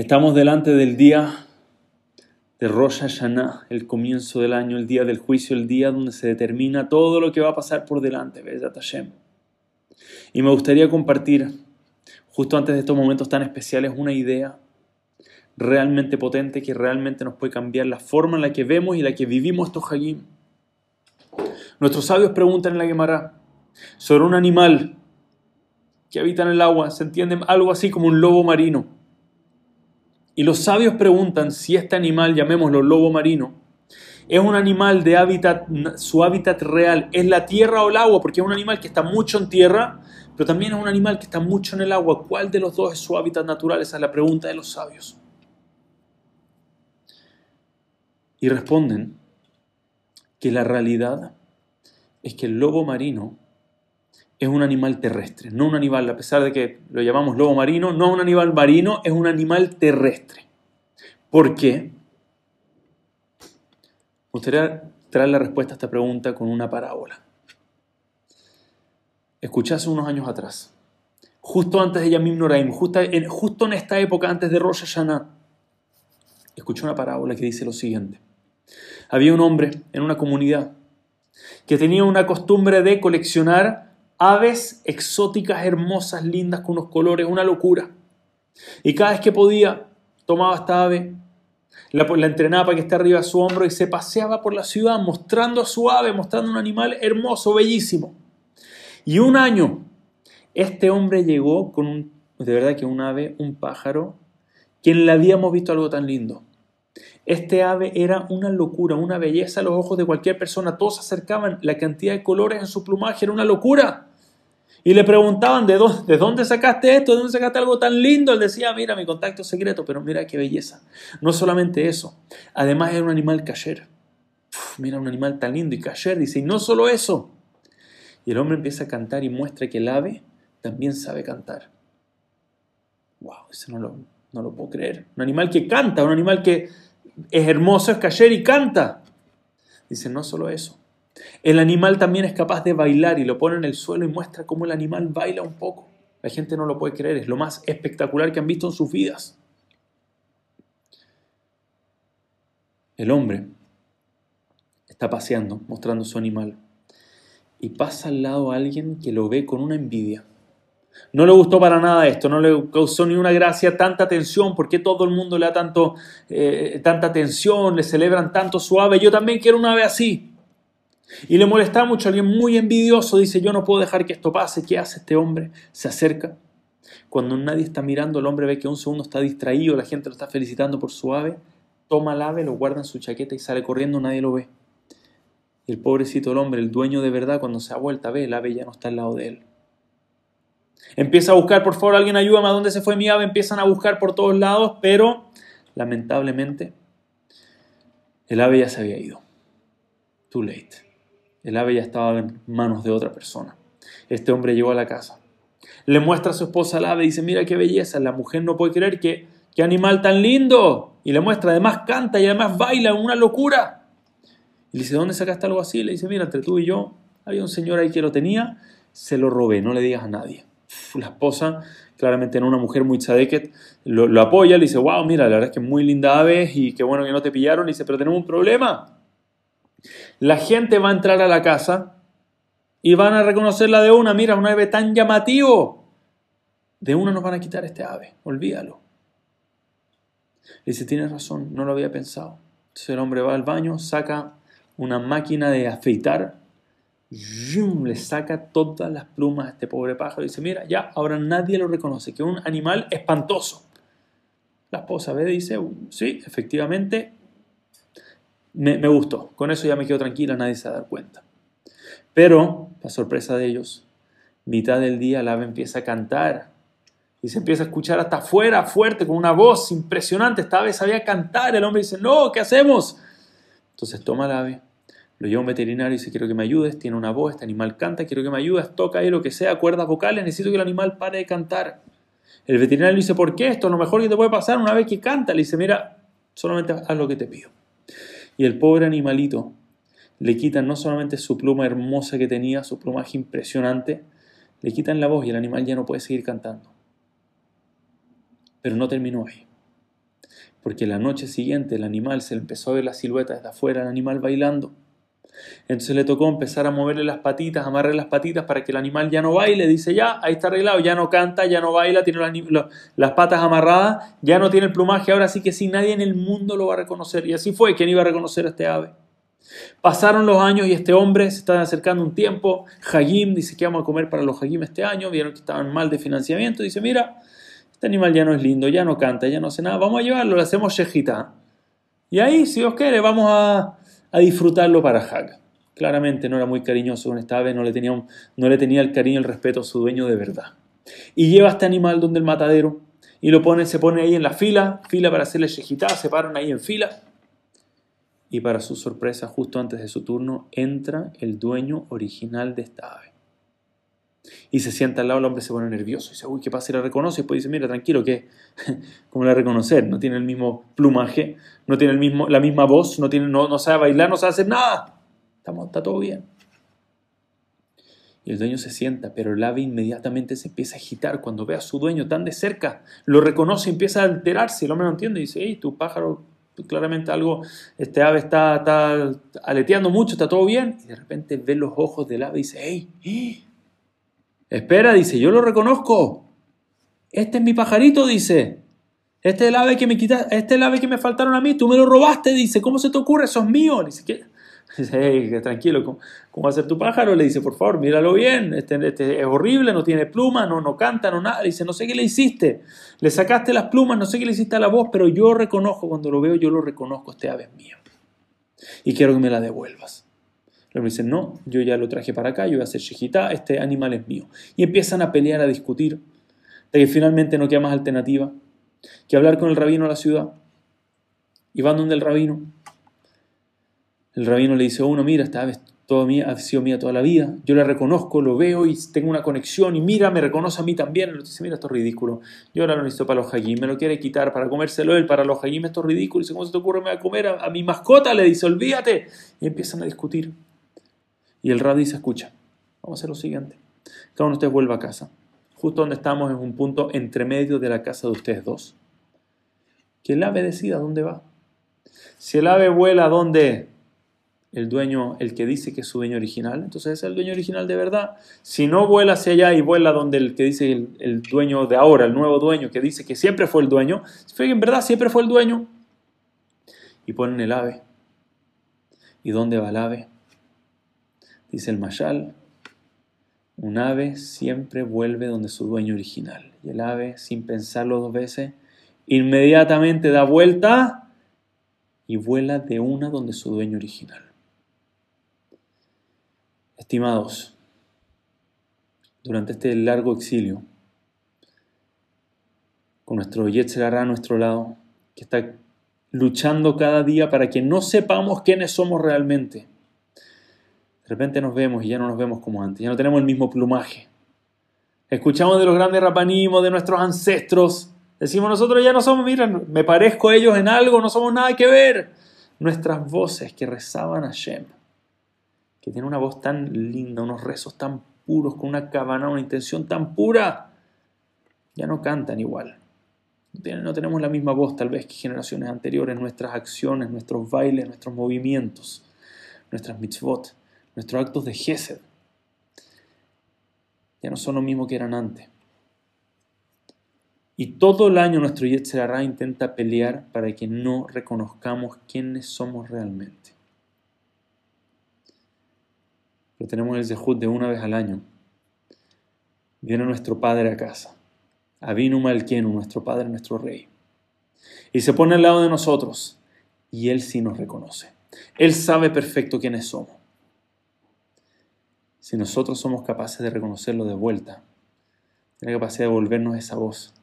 Estamos delante del día de Rosh Hashanah, el comienzo del año, el día del juicio, el día donde se determina todo lo que va a pasar por delante, Hashem. Y me gustaría compartir, justo antes de estos momentos tan especiales, una idea realmente potente que realmente nos puede cambiar la forma en la que vemos y la que vivimos estos Hagim. Nuestros sabios preguntan en la Gemara sobre un animal que habita en el agua, se entiende algo así como un lobo marino. Y los sabios preguntan si este animal, llamémoslo lobo marino, es un animal de hábitat, su hábitat real es la tierra o el agua, porque es un animal que está mucho en tierra, pero también es un animal que está mucho en el agua. ¿Cuál de los dos es su hábitat natural? Esa es la pregunta de los sabios. Y responden que la realidad es que el lobo marino es un animal terrestre, no un animal, a pesar de que lo llamamos lobo marino, no es un animal marino, es un animal terrestre. ¿Por qué? Me gustaría traer la respuesta a esta pregunta con una parábola. Escuché hace unos años atrás, justo antes de Yamim Noraim, justo en, justo en esta época, antes de Rosh Hashanah, escuché una parábola que dice lo siguiente. Había un hombre en una comunidad que tenía una costumbre de coleccionar aves exóticas, hermosas, lindas, con unos colores, una locura. Y cada vez que podía, tomaba esta ave, la, entrenaba para que esté arriba de su hombro y se paseaba por la ciudad mostrando a su ave, mostrando un animal hermoso, bellísimo. Y un año, este hombre llegó con un, de verdad que un ave, un pájaro, quien le habíamos visto algo tan lindo. Este ave era una locura, una belleza a los ojos de cualquier persona. Todos se acercaban, la cantidad de colores en su plumaje era una locura. Y le preguntaban, ¿de dónde, ¿de dónde sacaste esto? ¿De dónde sacaste algo tan lindo? Él decía, mira, mi contacto secreto, pero mira qué belleza. No solamente eso, además era un animal cayer. Mira, un animal tan lindo y cayer, dice, y no solo eso. Y el hombre empieza a cantar y muestra que el ave también sabe cantar. Wow, eso no lo, no lo puedo creer. Un animal que canta, un animal que es hermoso, es cayer y canta. Dice, no solo eso, el animal también es capaz de bailar y lo pone en el suelo y muestra cómo el animal baila un poco. La gente no lo puede creer, es lo más espectacular que han visto en sus vidas. El hombre está paseando, mostrando su animal, y pasa al lado a alguien que lo ve con una envidia. No le gustó para nada esto, no le causó ni una gracia, tanta atención, porque todo el mundo le da tanto, eh, tanta atención, le celebran tanto su ave, yo también quiero una ave así. Y le molesta mucho, alguien muy envidioso dice, yo no puedo dejar que esto pase, ¿qué hace este hombre? Se acerca. Cuando nadie está mirando, el hombre ve que un segundo está distraído, la gente lo está felicitando por su ave, toma el ave, lo guarda en su chaqueta y sale corriendo, nadie lo ve. El pobrecito el hombre, el dueño de verdad, cuando se da vuelta, ve, el ave ya no está al lado de él. Empieza a buscar, por favor, alguien ayúdame, ¿a dónde se fue mi ave? Empiezan a buscar por todos lados, pero lamentablemente el ave ya se había ido. Too late. El ave ya estaba en manos de otra persona. Este hombre llegó a la casa. Le muestra a su esposa el ave y dice, mira qué belleza. La mujer no puede creer que, qué animal tan lindo. Y le muestra, además canta y además baila, una locura. Y le dice, ¿dónde sacaste algo así? Le dice, mira, entre tú y yo, había un señor ahí que lo tenía, se lo robé, no le digas a nadie. la esposa, claramente no una mujer muy tzadeket, lo, apoya, le dice, wow, mira, la verdad es que muy linda ave y qué bueno que no te pillaron. Le dice, pero tenemos un problema. La gente va a entrar a la casa y van a reconocerla de una. Mira, un ave tan llamativo. De una nos van a quitar este ave. Olvídalo. Y dice, tienes razón, no lo había pensado. Entonces el hombre va al baño, saca una máquina de afeitar, le saca todas las plumas a este pobre pájaro dice, mira, ya, ahora nadie lo reconoce, que es un animal espantoso. La esposa ve y dice, sí, efectivamente, me, gustó. Con eso ya me quedo tranquila, nadie se va a dar cuenta. Pero, para sorpresa de ellos, mitad del día el ave empieza a cantar y se empieza a escuchar hasta afuera, fuerte, con una voz impresionante. Esta ave sabía cantar. El hombre dice, no, ¿qué hacemos? Entonces toma el ave, lo lleva un veterinario y dice, quiero que me ayudes, tiene una voz, este animal canta, quiero que me ayudes, toca ahí lo que sea, cuerdas vocales, necesito que el animal pare de cantar. El veterinario le dice, ¿por qué esto? Lo mejor que te puede pasar una vez que canta. Le dice, mira, solamente haz lo que te pido. Y el pobre animalito le quitan no solamente su pluma hermosa que tenía, su plumaje impresionante, le quitan la voz y el animal ya no puede seguir cantando. Pero no terminó ahí. Porque la noche siguiente el animal se le empezó a ver la silueta desde afuera, el animal bailando. Entonces le tocó empezar a moverle las patitas, amarrar las patitas para que el animal ya no baile. Dice, ya, ahí está arreglado, ya no canta, ya no baila, tiene las, patas amarradas, ya no tiene el plumaje, ahora sí que sí, nadie en el mundo lo va a reconocer. Y así fue, ¿quién iba a reconocer a este ave? Pasaron los años y este hombre se estaba acercando un tiempo. Hagim dice que vamos a comer para los Hagim este año. Vieron que estaban mal de financiamiento. Dice, mira, este animal ya no es lindo, ya no canta, ya no hace nada. Vamos a llevarlo, le hacemos shejita. Y ahí, si Dios quiere, vamos a, a disfrutarlo para Hag. Claramente no era muy cariñoso con esta ave, no le, tenía no le tenía el cariño y el respeto a su dueño de verdad. Y lleva este animal donde el matadero y lo pone, se pone ahí en la fila, fila para hacerle shejita, se paran ahí en fila y para su sorpresa, justo antes de su turno, entra el dueño original de esta ave. Y se sienta al lado, el hombre se pone nervioso y dice, uy, ¿qué pasa? Y la reconoce y después dice, mira, tranquilo, que ¿cómo la reconocer? No tiene el mismo plumaje, no tiene el mismo, la misma voz, no, tiene, no, no sabe bailar, no sabe hacer nada. Estamos, está todo bien. Y el dueño se sienta, pero el ave inmediatamente se empieza a agitar cuando ve a su dueño tan de cerca. Lo reconoce y empieza a alterarse. El hombre no entiende y dice, hey, tu pájaro claramente algo, este ave está, está, aleteando mucho, está todo bien, y de repente ve los ojos del ave y dice, hey, espera, dice, yo lo reconozco, este es mi pajarito, dice, este es el ave que me quita, este es el ave que me faltaron a mí, tú me lo robaste, dice, ¿cómo se te ocurre? Eso es mío, dice, ¿qué? Dice, tranquilo, ¿cómo, va a ser tu pájaro? Le dice, por favor, míralo bien, este, este, es horrible, no tiene pluma, no, no canta, no nada. Dice, no sé qué le hiciste, le sacaste las plumas, no sé qué le hiciste a la voz, pero yo reconozco, cuando lo veo, yo lo reconozco, este ave es mío. Y quiero que me la devuelvas. Le dice, no, yo ya lo traje para acá, yo voy a hacer shejitá, este animal es mío. Y empiezan a pelear, a discutir, de que finalmente no queda más alternativa que hablar con el rabino de la ciudad. Y van donde el rabino el rabino le dice a uno, mira, esta vez todo mía, ha sido mía toda la vida, yo la reconozco, lo veo y tengo una conexión y mira, me reconoce a mí también. Y le dice, mira, esto es ridículo, yo ahora lo necesito para los hagim, me lo quiere quitar para comérselo él, para los hagim esto es ridículo. Y dice, ¿cómo se te ocurre me va a comer a, mi mascota? Le dice, olvídate. Y empiezan a discutir. Y el rabino dice, escucha, vamos a hacer lo siguiente, cada uno de ustedes vuelva a casa. Justo donde estamos es un punto entre medio de la casa de ustedes dos. Que el ave decida dónde va. Si el ave vuela donde el dueño, el que dice que es su dueño original, entonces es el dueño original de verdad. Si no vuela hacia allá y vuela donde el que dice el, dueño de ahora, el nuevo dueño, que dice que siempre fue el dueño, en verdad siempre fue el dueño. Y ponen el ave. ¿Y dónde va el ave? Dice el Mayal, un ave siempre vuelve donde su dueño original. Y el ave, sin pensarlo dos veces, inmediatamente da vuelta y vuela de una donde su dueño original. Estimados, durante este largo exilio, con nuestro Yetzerara a nuestro lado, que está luchando cada día para que no sepamos quiénes somos realmente. De repente nos vemos y ya no nos vemos como antes, ya no tenemos el mismo plumaje. Escuchamos de los grandes rapanimos, de nuestros ancestros. Decimos nosotros ya no somos, miren, me parezco a ellos en algo, no somos nada que ver. Nuestras voces que rezaban a Shem que tiene una voz tan linda, unos rezos tan puros, con una cabana, una intención tan pura, ya no cantan igual. No tenemos la misma voz tal vez que generaciones anteriores, nuestras acciones, nuestros bailes, nuestros movimientos, nuestras mitzvot, nuestros actos de gesed, ya no son lo mismo que eran antes. Y todo el año nuestro Yetzirah intenta pelear para que no reconozcamos quiénes somos realmente pero tenemos el Zehut de una vez al año. Viene nuestro Padre a casa, Avinu Malkenu, nuestro Padre, nuestro Rey, y se pone al lado de nosotros, y Él sí nos reconoce. Él sabe perfecto quiénes somos. Si nosotros somos capaces de reconocerlo de vuelta, la capacidad de devolvernos esa voz,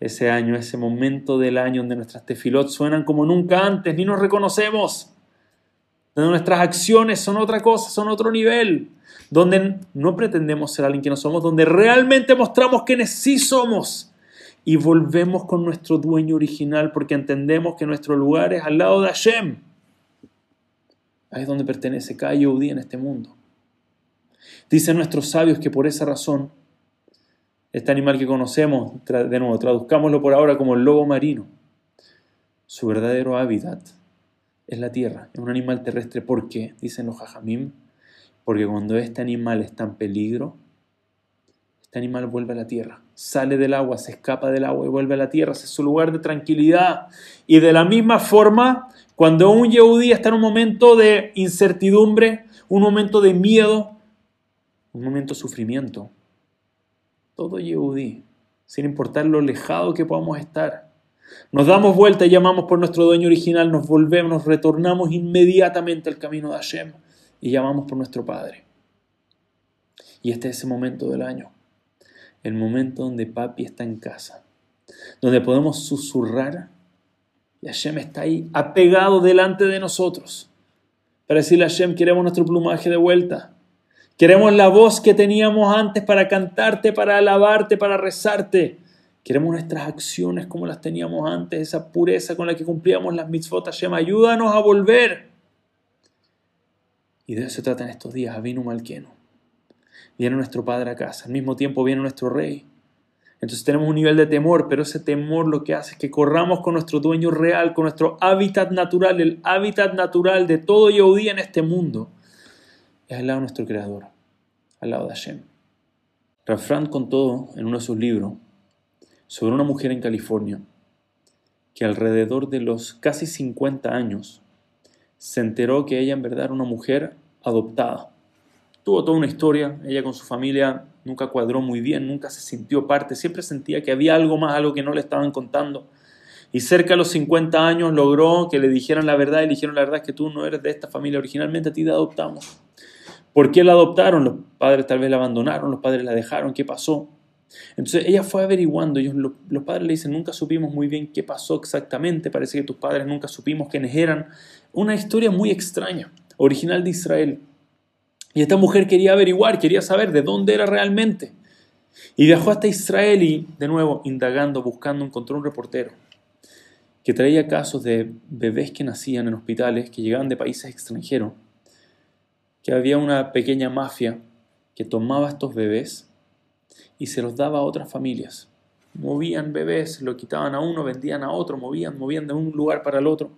ese año, ese momento del año donde nuestras tefilot suenan como nunca antes, ni nos reconocemos donde nuestras acciones son otra cosa, son otro nivel, donde no pretendemos ser alguien que no somos, donde realmente mostramos quienes sí somos y volvemos con nuestro dueño original porque entendemos que nuestro lugar es al lado de Hashem. Ahí es donde pertenece cada Yehudi en este mundo. Dicen nuestros sabios que por esa razón, este animal que conocemos, de nuevo, traduzcámoslo por ahora como el lobo marino, Su verdadero hábitat es la tierra, es un animal terrestre. ¿Por qué? Dicen los jajamim. Porque cuando este animal está en peligro, este animal vuelve a la tierra. Sale del agua, se escapa del agua y vuelve a la tierra. Es su lugar de tranquilidad. Y de la misma forma, cuando un yehudí está en un momento de incertidumbre, un momento de miedo, un momento de sufrimiento, todo yehudí, sin importar lo alejado que podamos estar, nos damos vuelta y llamamos por nuestro dueño original, nos volvemos, nos retornamos inmediatamente al camino de Hashem y llamamos por nuestro Padre. Y este es ese momento del año, el momento donde papi está en casa, donde podemos susurrar y Hashem está ahí apegado delante de nosotros para decirle a Hashem, queremos nuestro plumaje de vuelta. Queremos la voz que teníamos antes para cantarte, para alabarte, para rezarte. Queremos nuestras acciones como las teníamos antes, esa pureza con la que cumplíamos las mitzvot. Hashem, ayúdanos a volver. Y de eso se trata en estos días, Avinu Malqueno. Viene nuestro Padre a casa, al mismo tiempo viene nuestro Rey. Entonces tenemos un nivel de temor, pero ese temor lo que hace es que corramos con nuestro dueño real, con nuestro hábitat natural, el hábitat natural de todo Yehudí en este mundo. Al lado de nuestro Creador, al lado de Hashem. Rafran contó en uno de sus libros sobre una mujer en California que alrededor de los casi 50 años se enteró que ella en verdad era una mujer adoptada. Tuvo toda una historia, ella con su familia nunca cuadró muy bien, nunca se sintió parte, siempre sentía que había algo más, algo que no le estaban contando. Y cerca de los 50 años logró que le dijeran la verdad y le dijeron la verdad que tú no eres de esta familia, originalmente a ti te adoptamos. ¿Por qué la adoptaron? Los padres tal vez la abandonaron, los padres la dejaron, ¿qué pasó? Entonces ella fue averiguando, ellos, los padres le dicen, nunca supimos muy bien qué pasó exactamente, parece que tus padres nunca supimos quiénes eran. Una historia muy extraña, original de Israel. Y esta mujer quería averiguar, quería saber de dónde era realmente. Y viajó hasta Israel y, de nuevo, indagando, buscando, encontró un reportero que traía casos de bebés que nacían en hospitales, que llegaban de países extranjeros, que había una pequeña mafia que tomaba estos bebés y se los daba a otras familias. Movían bebés, lo quitaban a uno, vendían a otro, movían, movían de un lugar para el otro.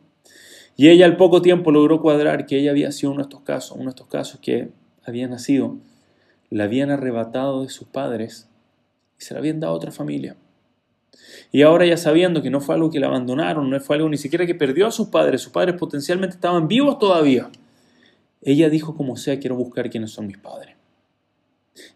Y ella al poco tiempo logró cuadrar que ella había sido uno de estos casos, uno de estos casos que había nacido, la habían arrebatado de sus padres y se la habían dado a otra familia. Y ahora ya sabiendo que no fue algo que la abandonaron, no fue algo ni siquiera que perdió a sus padres, sus padres potencialmente estaban vivos todavía. Ella dijo como sea, quiero buscar quiénes son mis padres.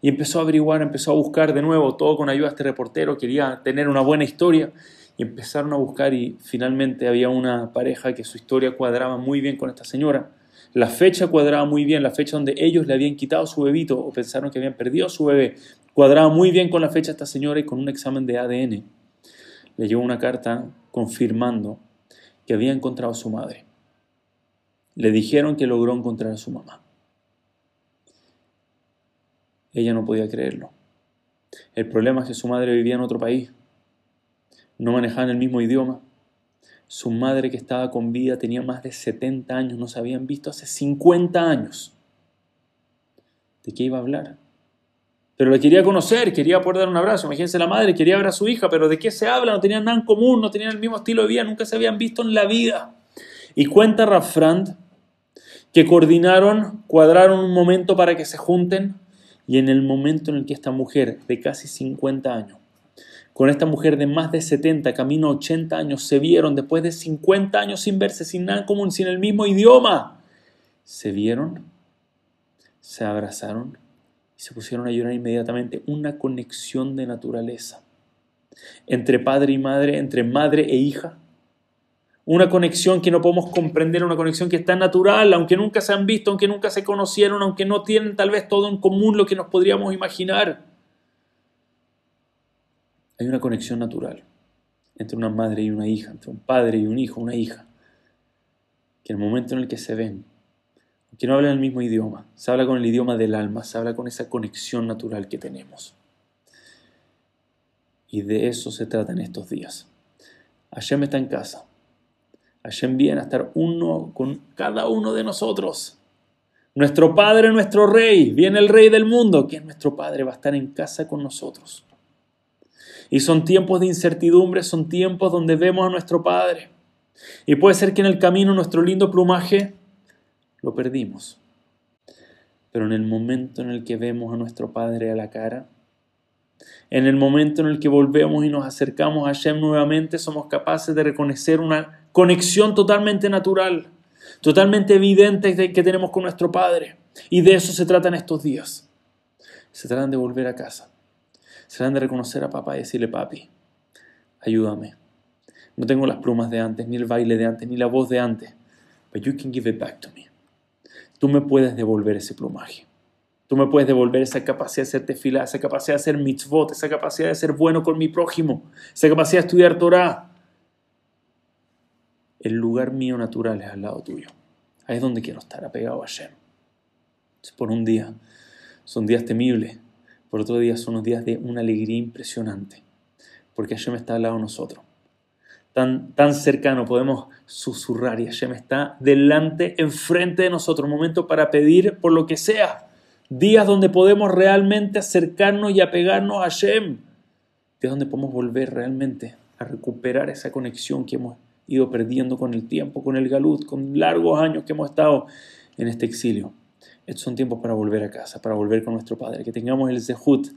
Y empezó a averiguar, empezó a buscar de nuevo, todo con ayuda de este reportero, quería tener una buena historia. Y empezaron a buscar y finalmente había una pareja que su historia cuadraba muy bien con esta señora. La fecha cuadraba muy bien, la fecha donde ellos le habían quitado su bebito o pensaron que habían perdido su bebé, cuadraba muy bien con la fecha de esta señora y con un examen de ADN le llegó una carta confirmando que había encontrado a su madre. Le dijeron que logró encontrar a su mamá. Ella no podía creerlo. El problema es que su madre vivía en otro país. No manejaban el mismo idioma. Su madre que estaba con vida tenía más de 70 años, no se habían visto hace 50 años. ¿De qué iba a hablar? Pero le quería conocer, quería poder dar un abrazo. Imagínense la madre, quería ver a su hija, pero ¿de qué se habla? No tenían nada en común, no tenían el mismo estilo de vida, nunca se habían visto en la vida. Y cuenta Rafrand que coordinaron, cuadraron un momento para que se junten y en el momento en el que esta mujer de casi 50 años, con esta mujer de más de 70, camino a 80 años, se vieron después de 50 años sin verse, sin nada en común, sin el mismo idioma, se vieron, se abrazaron y se pusieron a llorar inmediatamente. Una conexión de naturaleza entre padre y madre, entre madre e hija una conexión que no podemos comprender, una conexión que está natural, aunque nunca se han visto, aunque nunca se conocieron, aunque no tienen tal vez todo en común lo que nos podríamos imaginar. Hay una conexión natural entre una madre y una hija, entre un padre y un hijo, una hija, que en el momento en el que se ven, aunque no hablan el mismo idioma, se habla con el idioma del alma, se habla con esa conexión natural que tenemos. Y de eso se trata en estos días. me está en casa Hashem viene a estar uno con cada uno de nosotros. Nuestro Padre, nuestro Rey, viene el Rey del mundo, que es nuestro Padre, va a estar en casa con nosotros. Y son tiempos de incertidumbre, son tiempos donde vemos a nuestro Padre. Y puede ser que en el camino nuestro lindo plumaje lo perdimos. Pero en el momento en el que vemos a nuestro Padre a la cara, en el momento en el que volvemos y nos acercamos a Shem nuevamente, somos capaces de reconocer una conexión totalmente natural, totalmente evidente que tenemos con nuestro Padre. Y de eso se tratan estos días. Se tratan de volver a casa. Se tratan de reconocer a papá y decirle, papi, ayúdame. No tengo las plumas de antes, ni el baile de antes, ni la voz de antes. But you can give it back to me. Tú me puedes devolver ese plumaje. Tú me puedes devolver esa capacidad de hacerte fila, esa capacidad de hacer mitzvot, esa capacidad de ser bueno con mi prójimo, esa capacidad de estudiar Torah. El lugar mío natural es al lado tuyo. Ahí es donde quiero estar, apegado a Hashem. Por un día son días temibles, por otro día son unos días de una alegría impresionante, porque Hashem está al lado de nosotros. Tan, tan cercano podemos susurrar y Hashem está delante, enfrente de nosotros, un momento para pedir por lo que sea días donde podemos realmente acercarnos y apegarnos a Hashem, días donde podemos volver realmente a recuperar esa conexión que hemos ido perdiendo con el tiempo, con el galut, con largos años que hemos estado en este exilio. Estos son tiempos para volver a casa, para volver con nuestro Padre, que tengamos el zehut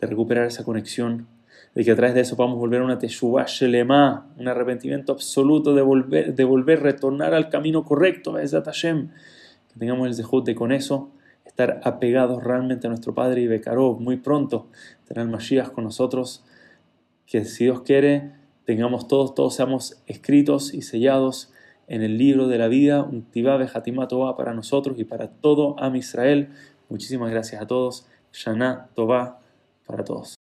de recuperar esa conexión, de que a través de eso podamos volver a una teshuva shelema, un arrepentimiento absoluto de volver, de volver, retornar al camino correcto, a Hashem, que tengamos el zehut de con eso estar apegados realmente a nuestro Padre y Bekarov. Muy pronto tener Mashiach con nosotros. Que si Dios quiere, tengamos todos, todos seamos escritos y sellados en el libro de la vida, un Tibá Bejatimá para nosotros y para todo Am Israel. Muchísimas gracias a todos. Shana Tová para todos.